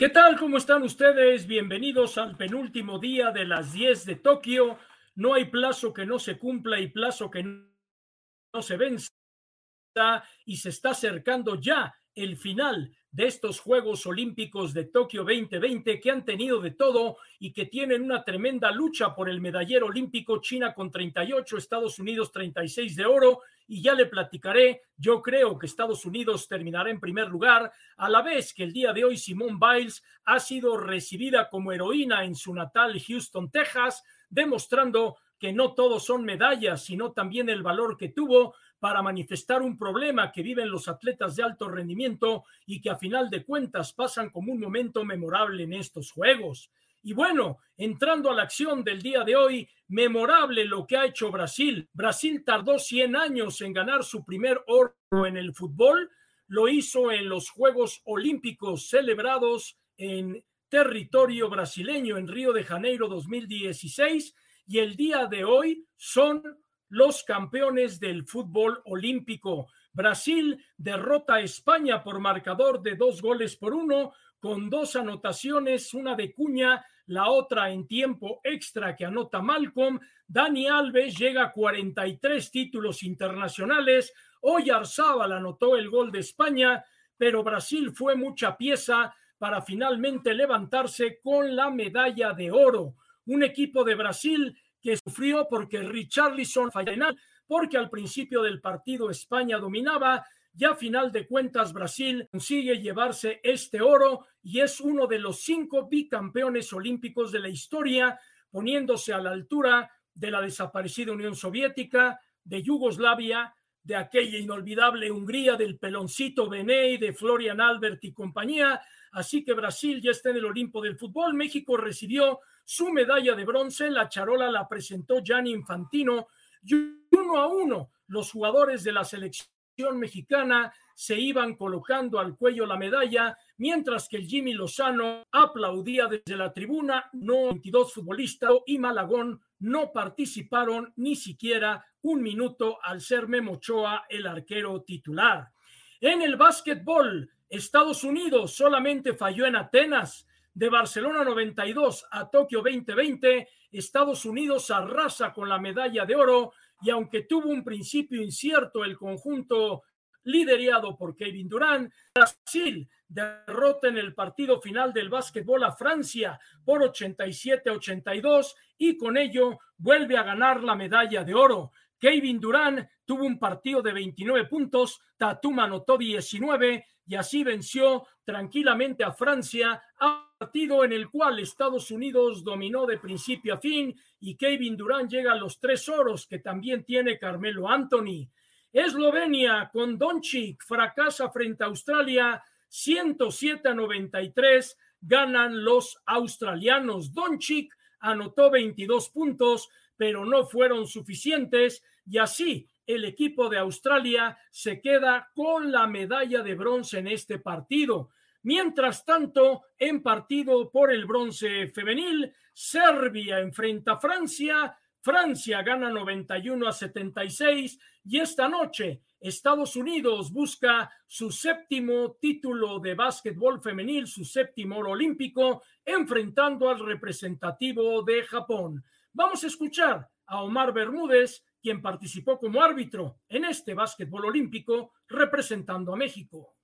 ¿Qué tal? ¿Cómo están ustedes? Bienvenidos al penúltimo día de las 10 de Tokio. No hay plazo que no se cumpla y plazo que no se venza y se está acercando ya el final de estos Juegos Olímpicos de Tokio 2020 que han tenido de todo y que tienen una tremenda lucha por el medallero olímpico, China con 38, Estados Unidos 36 de oro y ya le platicaré, yo creo que Estados Unidos terminará en primer lugar, a la vez que el día de hoy Simone Biles ha sido recibida como heroína en su natal Houston, Texas, demostrando que no todos son medallas, sino también el valor que tuvo para manifestar un problema que viven los atletas de alto rendimiento y que a final de cuentas pasan como un momento memorable en estos Juegos. Y bueno, entrando a la acción del día de hoy, memorable lo que ha hecho Brasil. Brasil tardó 100 años en ganar su primer oro en el fútbol. Lo hizo en los Juegos Olímpicos celebrados en territorio brasileño en Río de Janeiro 2016 y el día de hoy son los campeones del fútbol olímpico. Brasil derrota a España por marcador de dos goles por uno, con dos anotaciones, una de Cuña, la otra en tiempo extra que anota Malcolm. Dani Alves llega a 43 títulos internacionales. Hoy Arzábal anotó el gol de España, pero Brasil fue mucha pieza para finalmente levantarse con la medalla de oro. Un equipo de Brasil que sufrió porque Richarlison falló porque al principio del partido España dominaba, ya a final de cuentas Brasil consigue llevarse este oro y es uno de los cinco bicampeones olímpicos de la historia, poniéndose a la altura de la desaparecida Unión Soviética, de Yugoslavia, de aquella inolvidable Hungría, del peloncito Bené, de Florian Albert y compañía. Así que Brasil ya está en el Olimpo del fútbol. México recibió su medalla de bronce. La charola la presentó Gianni Infantino. Y uno a uno, los jugadores de la selección mexicana se iban colocando al cuello la medalla, mientras que el Jimmy Lozano aplaudía desde la tribuna. No 22 futbolistas y Malagón no participaron ni siquiera un minuto al ser Memochoa el arquero titular. En el básquetbol, Estados Unidos solamente falló en Atenas de Barcelona 92 a Tokio 2020, Estados Unidos arrasa con la medalla de oro y aunque tuvo un principio incierto el conjunto liderado por Kevin Durant, Brasil derrota en el partido final del básquetbol a Francia por 87-82 y con ello vuelve a ganar la medalla de oro. Kevin Durant tuvo un partido de 29 puntos, Tatum anotó 19 y así venció tranquilamente a Francia, a partido en el cual Estados Unidos dominó de principio a fin y Kevin Durant llega a los tres oros que también tiene Carmelo Anthony. Eslovenia con Doncic fracasa frente a Australia 107 a 93 ganan los australianos. Doncic anotó 22 puntos, pero no fueron suficientes y así el equipo de Australia se queda con la medalla de bronce en este partido. Mientras tanto, en partido por el bronce femenil, Serbia enfrenta a Francia, Francia gana 91 a 76 y esta noche Estados Unidos busca su séptimo título de básquetbol femenil, su séptimo olímpico, enfrentando al representativo de Japón. Vamos a escuchar a Omar Bermúdez, quien participó como árbitro en este básquetbol olímpico representando a México.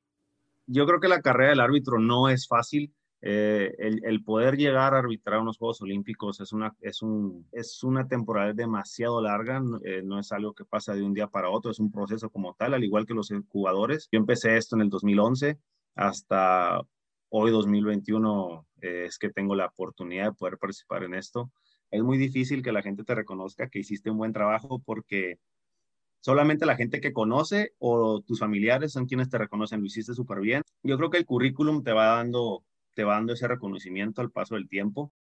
Yo creo que la carrera del árbitro no es fácil. Eh, el, poder llegar a arbitrar unos Juegos Olímpicos es una, es un, es una temporada demasiado larga, eh, no es algo que pasa de un día para otro, es un proceso como tal, al igual que los jugadores. Yo empecé esto en el 2011 hasta hoy 2021 eh, es que tengo la oportunidad de poder participar en esto es muy difícil que la gente te reconozca que hiciste un buen trabajo porque solamente la gente que conoce o tus familiares son quienes te reconocen, lo hiciste súper bien. Yo creo que el currículum te va dando te va dando ese reconocimiento al paso del tiempo.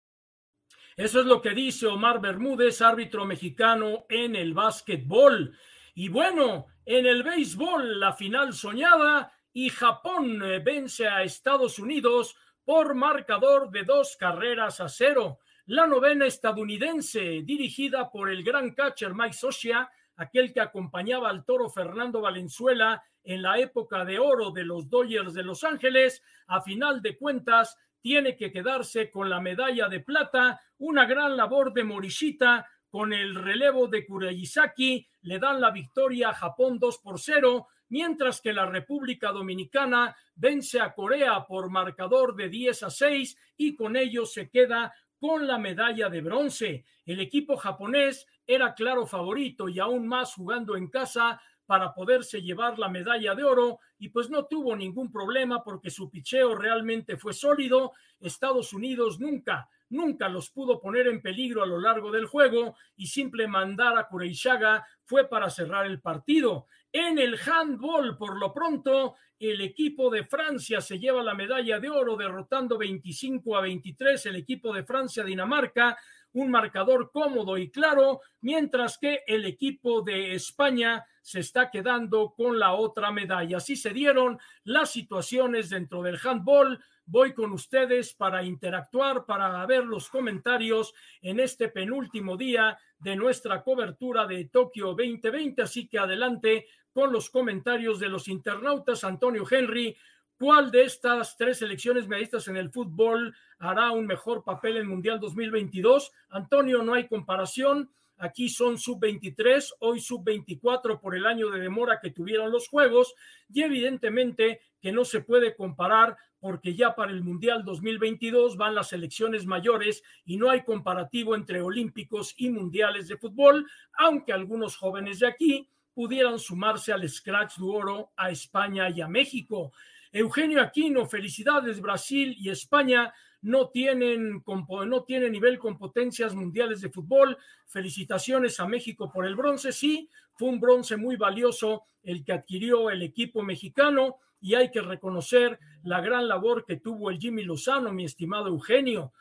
Eso es lo que dice Omar Bermúdez, árbitro mexicano en el básquetbol. Y bueno, en el béisbol, la final soñada y Japón eh, vence a Estados Unidos por marcador de dos carreras a cero. La novena estadounidense, dirigida por el gran catcher Mike Socia, aquel que acompañaba al toro Fernando Valenzuela en la época de oro de los Dodgers de Los Ángeles, a final de cuentas tiene que quedarse con la medalla de plata, una gran labor de Morishita. Con el relevo de Kurayisaki, le dan la victoria a Japón 2 por 0, mientras que la República Dominicana vence a Corea por marcador de 10 a 6 y con ello se queda con la medalla de bronce. El equipo japonés era claro favorito y aún más jugando en casa para poderse llevar la medalla de oro y pues no tuvo ningún problema porque su picheo realmente fue sólido. Estados Unidos nunca, nunca los pudo poner en peligro a lo largo del juego y simple mandar a Kureishaga fue para cerrar el partido. En el handball, por lo pronto, el equipo de Francia se lleva la medalla de oro derrotando 25 a 23 el equipo de Francia-Dinamarca, un marcador cómodo y claro, mientras que el equipo de España se está quedando con la otra medalla. Así se dieron las situaciones dentro del handball. Voy con ustedes para interactuar, para ver los comentarios en este penúltimo día de nuestra cobertura de Tokio 2020. Así que adelante con los comentarios de los internautas. Antonio Henry, ¿cuál de estas tres selecciones medistas en el fútbol hará un mejor papel en Mundial 2022? Antonio, no hay comparación. Aquí son sub-23, hoy sub-24 por el año de demora que tuvieron los Juegos y evidentemente que no se puede comparar porque ya para el Mundial 2022 van las selecciones mayores y no hay comparativo entre olímpicos y mundiales de fútbol, aunque algunos jóvenes de aquí pudieran sumarse al Scratch de Oro a España y a México. Eugenio Aquino, felicidades, Brasil y España no tienen, no tienen nivel con potencias mundiales de fútbol. Felicitaciones a México por el bronce, sí, fue un bronce muy valioso el que adquirió el equipo mexicano y hay que reconocer la gran labor que tuvo el Jimmy Lozano, mi estimado Eugenio.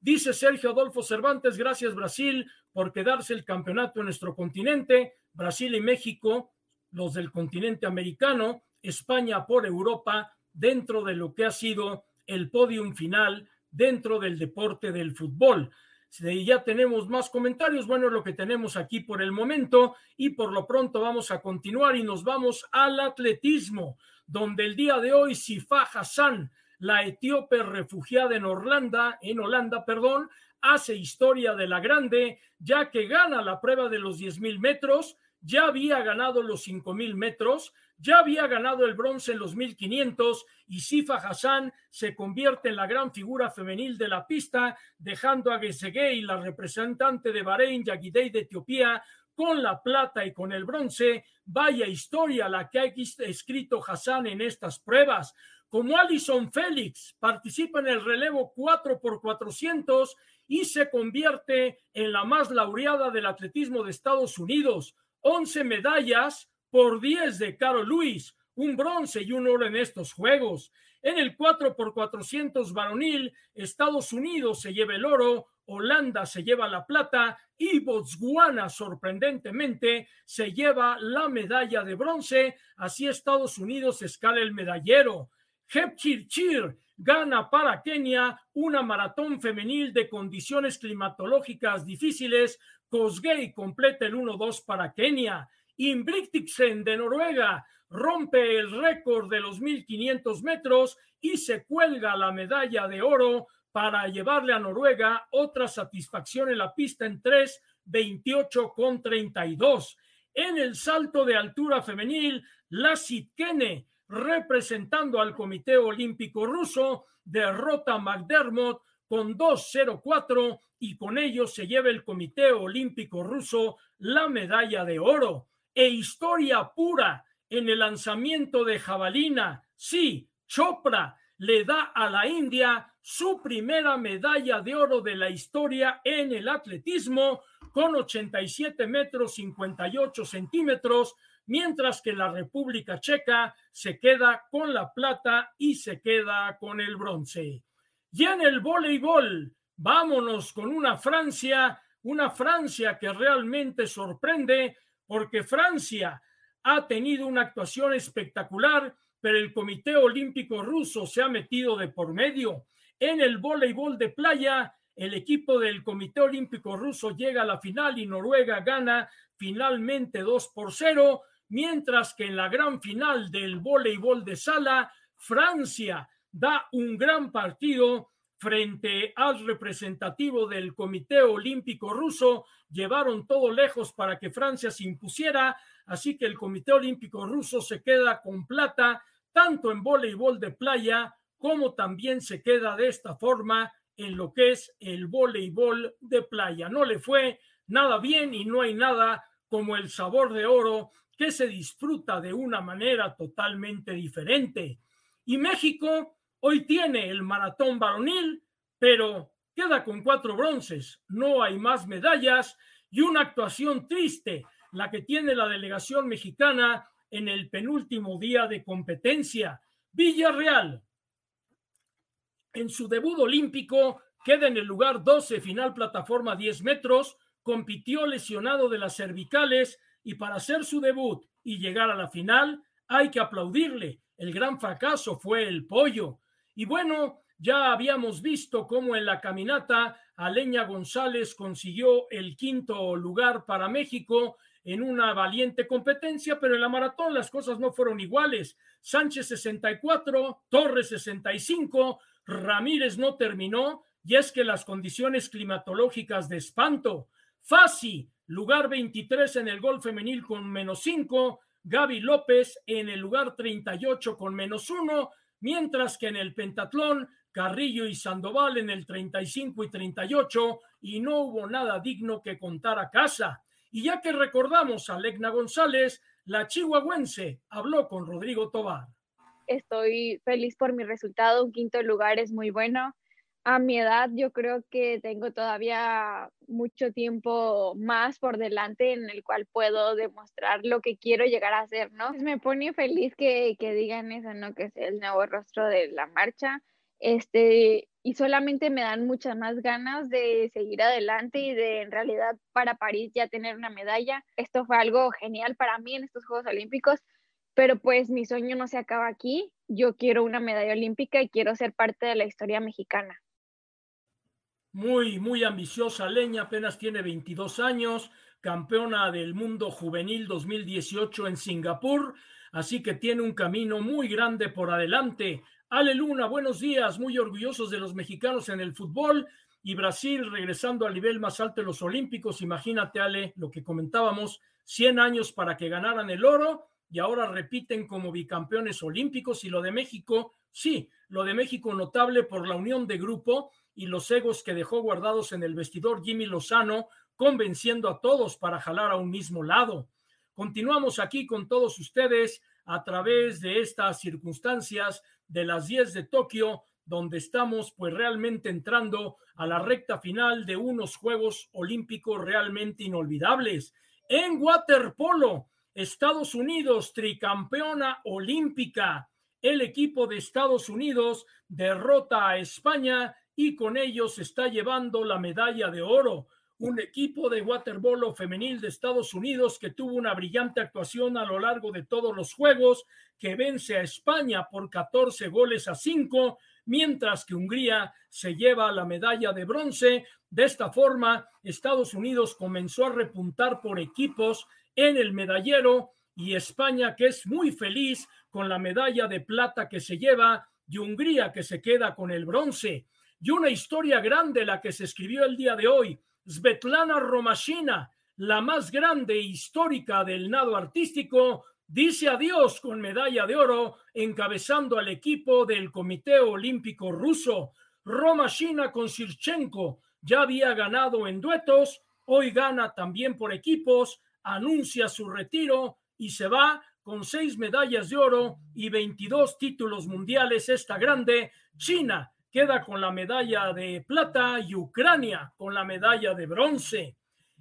Dice Sergio Adolfo Cervantes, gracias Brasil por quedarse el campeonato en nuestro continente. Brasil y México, los del continente americano, España por Europa, dentro de lo que ha sido el podium final dentro del deporte del fútbol. Si ya tenemos más comentarios, bueno, lo que tenemos aquí por el momento. Y por lo pronto vamos a continuar y nos vamos al atletismo, donde el día de hoy Sifa Hassan, la etíope refugiada en Holanda, en Holanda, perdón, hace historia de la grande, ya que gana la prueba de los 10.000 metros, ya había ganado los 5.000 metros, ya había ganado el bronce en los 1500 y Sifa Hassan se convierte en la gran figura femenil de la pista, dejando a Gesegei, la representante de Bahrein, Yagidei de Etiopía, con la plata y con el bronce. Vaya historia la que ha escrito Hassan en estas pruebas. Como Alison Félix participa en el relevo 4 por 400 y se convierte en la más laureada del atletismo de Estados Unidos. 11 medallas por 10 de Carol Luis, un bronce y un oro en estos Juegos. En el 4 por 400 varonil, Estados Unidos se lleva el oro, Holanda se lleva la plata y Botswana, sorprendentemente, se lleva la medalla de bronce. Así Estados Unidos escala el medallero. Chir gana para Kenia una maratón femenil de condiciones climatológicas difíciles. Kosgei completa el 1-2 para Kenia. Inbrigtsen de Noruega rompe el récord de los 1500 metros y se cuelga la medalla de oro para llevarle a Noruega otra satisfacción en la pista en 3, 28 con 32. En el salto de altura femenil, la Sitkene representando al Comité Olímpico Ruso, derrota a McDermott con 2-0-4 y con ello se lleva el Comité Olímpico Ruso la medalla de oro. E historia pura en el lanzamiento de jabalina. Sí, Chopra le da a la India su primera medalla de oro de la historia en el atletismo con 87 metros 58 centímetros mientras que la República Checa se queda con la plata y se queda con el bronce. Y en el voleibol, vámonos con una Francia, una Francia que realmente sorprende porque Francia ha tenido una actuación espectacular, pero el Comité Olímpico Ruso se ha metido de por medio. En el voleibol de playa, el equipo del Comité Olímpico Ruso llega a la final y Noruega gana finalmente 2 por 0 mientras que en la gran final del voleibol de sala, Francia da un gran partido frente al representativo del Comité Olímpico Ruso, llevaron todo lejos para que Francia se impusiera, así que el Comité Olímpico Ruso se queda con plata tanto en voleibol de playa como también se queda de esta forma en lo que es el voleibol de playa. No le fue nada bien y no hay nada como el sabor de oro que se disfruta de una manera totalmente diferente. Y México hoy tiene el maratón varonil, pero queda con cuatro bronces, no hay más medallas y una actuación triste, la que tiene la delegación mexicana en el penúltimo día de competencia. Villarreal, en su debut olímpico, queda en el lugar 12, final plataforma 10 metros, compitió lesionado de las cervicales y para hacer su debut y llegar a la final hay que aplaudirle. El gran fracaso fue el pollo. Y bueno, ya habíamos visto cómo en la caminata Aleña González consiguió el quinto lugar para México en una valiente competencia, pero en la maratón las cosas no fueron iguales. Sánchez 64, Torres 65, Ramírez no terminó y es que las condiciones climatológicas de espanto. Fasi, lugar 23 en el gol femenil con menos 5, Gaby López en el lugar 38 con menos 1, mientras que en el pentatlón Carrillo y Sandoval en el 35 y 38 y no hubo nada digno que contar a casa. Y ya que recordamos a Legna González, la chihuahuense habló con Rodrigo Tobar. Estoy feliz por mi resultado, un quinto lugar es muy bueno. A mi edad yo creo que tengo todavía mucho tiempo más por delante en el cual puedo demostrar lo que quiero llegar a hacer, ¿no? Me pone feliz que, que digan eso, ¿no? Que es el nuevo rostro de la marcha. Este, y solamente me dan muchas más ganas de seguir adelante y de en realidad para París ya tener una medalla. Esto fue algo genial para mí en estos Juegos Olímpicos, pero pues mi sueño no se acaba aquí. Yo quiero una medalla olímpica y quiero ser parte de la historia mexicana. Muy, muy ambiciosa Leña, apenas tiene 22 años, campeona del mundo juvenil 2018 en Singapur, así que tiene un camino muy grande por adelante. Ale Luna, buenos días, muy orgullosos de los mexicanos en el fútbol y Brasil regresando al nivel más alto de los Olímpicos. Imagínate, Ale, lo que comentábamos, 100 años para que ganaran el oro y ahora repiten como bicampeones olímpicos. Y lo de México, sí, lo de México notable por la unión de grupo y los egos que dejó guardados en el vestidor Jimmy Lozano, convenciendo a todos para jalar a un mismo lado. Continuamos aquí con todos ustedes a través de estas circunstancias de las 10 de Tokio, donde estamos pues realmente entrando a la recta final de unos Juegos Olímpicos realmente inolvidables. En waterpolo, Estados Unidos, tricampeona olímpica. El equipo de Estados Unidos derrota a España y con ellos está llevando la medalla de oro un equipo de waterpolo femenil de Estados Unidos que tuvo una brillante actuación a lo largo de todos los juegos, que vence a España por 14 goles a 5, mientras que Hungría se lleva la medalla de bronce. De esta forma, Estados Unidos comenzó a repuntar por equipos en el medallero y España, que es muy feliz con la medalla de plata que se lleva, y Hungría, que se queda con el bronce. Y una historia grande la que se escribió el día de hoy Svetlana Romashina, la más grande e histórica del nado artístico, dice adiós con medalla de oro encabezando al equipo del Comité Olímpico Ruso. Romashina con Sirchenko ya había ganado en duetos, hoy gana también por equipos, anuncia su retiro y se va con seis medallas de oro y 22 títulos mundiales. Esta grande China queda con la medalla de plata y Ucrania con la medalla de bronce.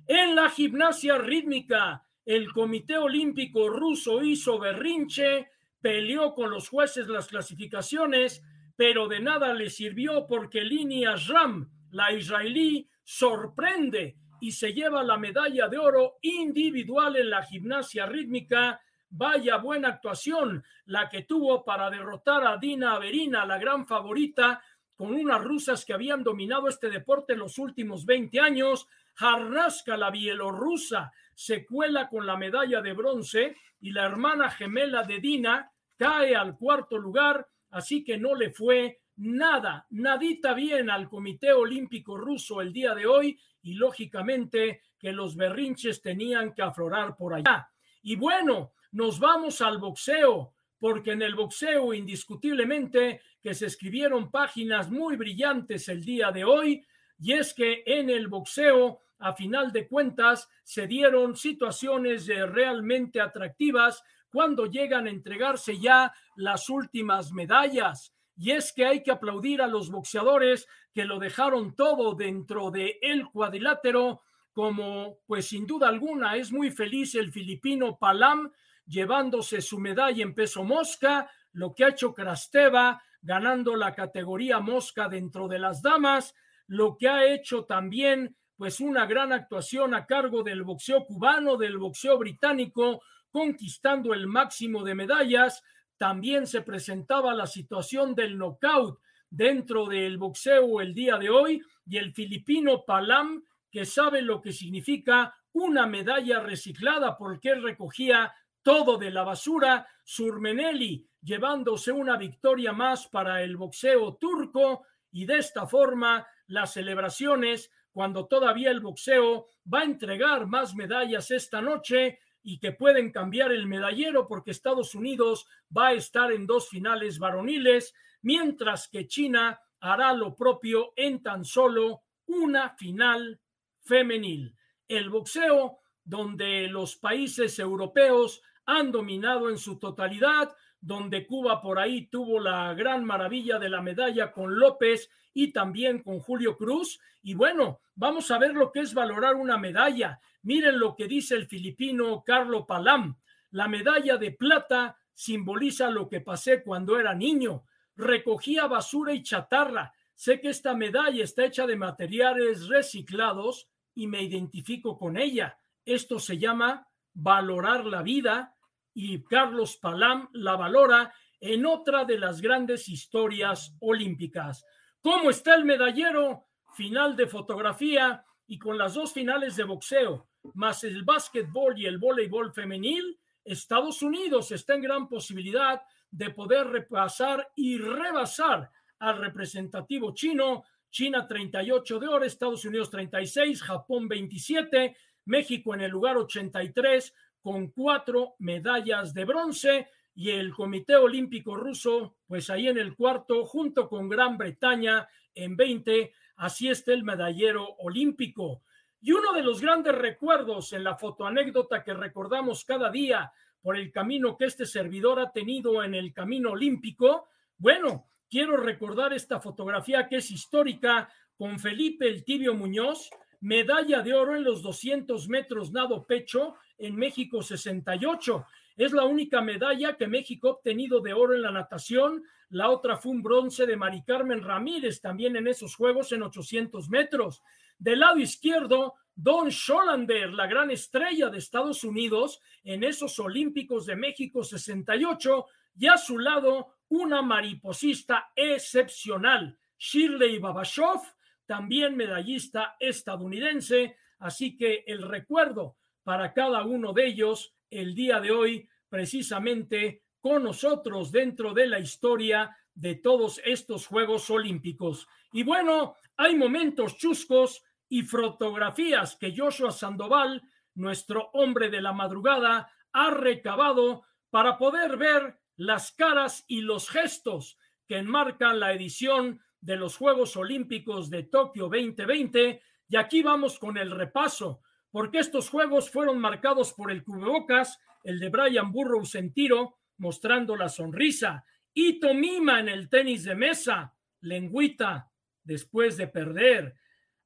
En la gimnasia rítmica, el Comité Olímpico ruso hizo berrinche, peleó con los jueces las clasificaciones, pero de nada le sirvió porque Linia Ram, la israelí, sorprende y se lleva la medalla de oro individual en la gimnasia rítmica. Vaya buena actuación la que tuvo para derrotar a Dina Averina, la gran favorita, con unas rusas que habían dominado este deporte en los últimos 20 años. Jarnaska, la bielorrusa, se cuela con la medalla de bronce y la hermana gemela de Dina cae al cuarto lugar, así que no le fue nada, nadita bien al Comité Olímpico Ruso el día de hoy y lógicamente que los berrinches tenían que aflorar por allá. Y bueno, nos vamos al boxeo, porque en el boxeo indiscutiblemente que se escribieron páginas muy brillantes el día de hoy, y es que en el boxeo, a final de cuentas, se dieron situaciones realmente atractivas cuando llegan a entregarse ya las últimas medallas. Y es que hay que aplaudir a los boxeadores que lo dejaron todo dentro de el cuadrilátero, como pues sin duda alguna es muy feliz el filipino Palam llevándose su medalla en peso mosca, lo que ha hecho Krasteva ganando la categoría mosca dentro de las damas, lo que ha hecho también pues una gran actuación a cargo del boxeo cubano, del boxeo británico, conquistando el máximo de medallas, también se presentaba la situación del knockout dentro del boxeo el día de hoy y el filipino Palam, que sabe lo que significa una medalla reciclada porque recogía todo de la basura, Surmeneli llevándose una victoria más para el boxeo turco y de esta forma las celebraciones cuando todavía el boxeo va a entregar más medallas esta noche y que pueden cambiar el medallero porque Estados Unidos va a estar en dos finales varoniles, mientras que China hará lo propio en tan solo una final femenil. El boxeo, donde los países europeos han dominado en su totalidad, donde Cuba por ahí tuvo la gran maravilla de la medalla con López y también con Julio Cruz. Y bueno, vamos a ver lo que es valorar una medalla. Miren lo que dice el filipino Carlo Palam. La medalla de plata simboliza lo que pasé cuando era niño. Recogía basura y chatarra. Sé que esta medalla está hecha de materiales reciclados y me identifico con ella. Esto se llama valorar la vida y Carlos Palam la valora en otra de las grandes historias olímpicas. ¿Cómo está el medallero? Final de fotografía y con las dos finales de boxeo más el básquetbol y el voleibol femenil, Estados Unidos está en gran posibilidad de poder repasar y rebasar al representativo chino. China 38 de oro, Estados Unidos 36, Japón 27, México en el lugar 83 con cuatro medallas de bronce y el Comité Olímpico Ruso, pues ahí en el cuarto, junto con Gran Bretaña en 20, así está el medallero olímpico. Y uno de los grandes recuerdos en la fotoanécdota que recordamos cada día por el camino que este servidor ha tenido en el camino olímpico, bueno, quiero recordar esta fotografía que es histórica con Felipe el Tibio Muñoz, medalla de oro en los 200 metros nado pecho en México 68. Es la única medalla que México ha obtenido de oro en la natación. La otra fue un bronce de Mari Carmen Ramírez también en esos Juegos en 800 metros. Del lado izquierdo, Don Scholander, la gran estrella de Estados Unidos en esos Olímpicos de México 68, y a su lado una mariposista excepcional, Shirley Babashov, también medallista estadounidense. Así que el recuerdo para cada uno de ellos el día de hoy, precisamente con nosotros dentro de la historia de todos estos Juegos Olímpicos. Y bueno, hay momentos chuscos y fotografías que Joshua Sandoval, nuestro hombre de la madrugada, ha recabado para poder ver las caras y los gestos que enmarcan la edición de los Juegos Olímpicos de Tokio 2020. Y aquí vamos con el repaso, porque estos Juegos fueron marcados por el cubrebocas, el de Brian Burroughs en tiro, mostrando la sonrisa, y Tomima en el tenis de mesa, lengüita, después de perder,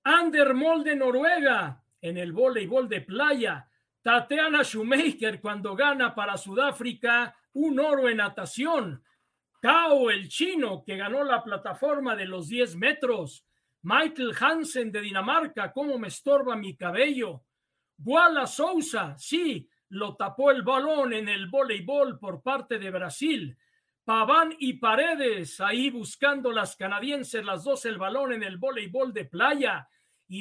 Ander Molde Noruega en el voleibol de playa. Tatiana Schumacher cuando gana para Sudáfrica un oro en natación. Kao el chino que ganó la plataforma de los 10 metros. Michael Hansen de Dinamarca, cómo me estorba mi cabello. Guala Sousa, sí, lo tapó el balón en el voleibol por parte de Brasil. Paván y Paredes ahí buscando las canadienses, las dos el balón en el voleibol de playa.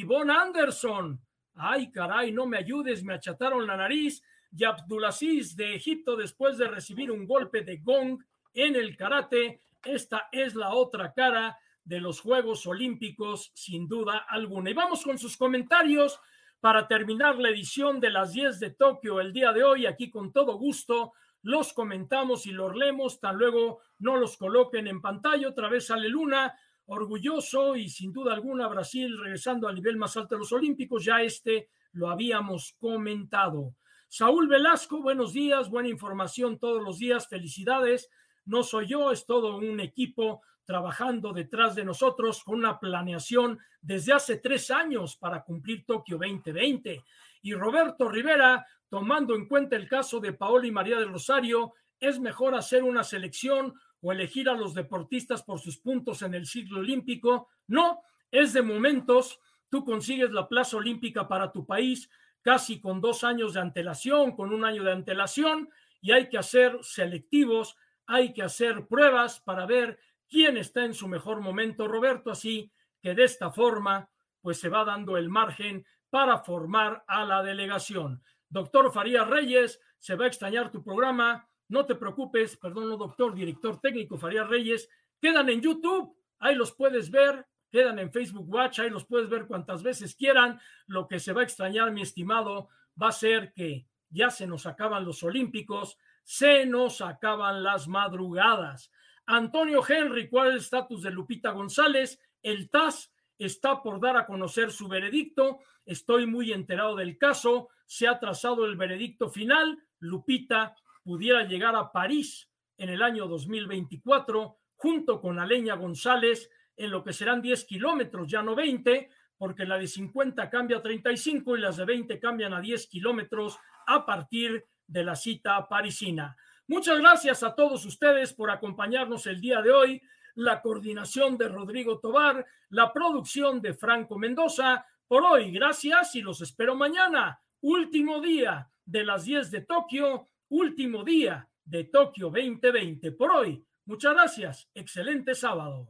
Von Anderson, ay caray, no me ayudes, me achataron la nariz. Y Abdulaziz de Egipto después de recibir un golpe de gong en el karate esta es la otra cara de los Juegos Olímpicos, sin duda alguna. Y vamos con sus comentarios para terminar la edición de las 10 de Tokio el día de hoy. Aquí con todo gusto los comentamos y los leemos, tan luego no los coloquen en pantalla. Otra vez sale Luna, orgulloso y sin duda alguna Brasil regresando al nivel más alto de los Olímpicos. Ya este lo habíamos comentado. Saúl Velasco, buenos días, buena información todos los días, felicidades. No soy yo, es todo un equipo trabajando detrás de nosotros con una planeación desde hace tres años para cumplir Tokio 2020. Y Roberto Rivera, tomando en cuenta el caso de Paola y María del Rosario, es mejor hacer una selección o elegir a los deportistas por sus puntos en el ciclo olímpico. No, es de momentos, tú consigues la plaza olímpica para tu país casi con dos años de antelación, con un año de antelación, y hay que hacer selectivos, hay que hacer pruebas para ver quién está en su mejor momento, Roberto, así que de esta forma, pues se va dando el margen para formar a la delegación. Doctor Farías Reyes, se va a extrañar tu programa. No te preocupes, perdón, doctor, director técnico Farías Reyes, quedan en YouTube, ahí los puedes ver, quedan en Facebook Watch, ahí los puedes ver cuantas veces quieran. Lo que se va a extrañar, mi estimado, va a ser que ya se nos acaban los Olímpicos, se nos acaban las madrugadas. Antonio Henry, ¿cuál es el estatus de Lupita González? El TAS está por dar a conocer su veredicto. Estoy muy enterado del caso. Se ha trazado el veredicto final. Lupita pudiera llegar a París en el año 2024 junto con Aleña González en lo que serán 10 kilómetros, ya no 20, porque la de 50 cambia a 35 y las de 20 cambian a 10 kilómetros a partir de la cita parisina. Muchas gracias a todos ustedes por acompañarnos el día de hoy. La coordinación de Rodrigo Tobar, la producción de Franco Mendoza. Por hoy, gracias y los espero mañana. Último día de las 10 de Tokio, último día de Tokio 2020. Por hoy, muchas gracias. Excelente sábado.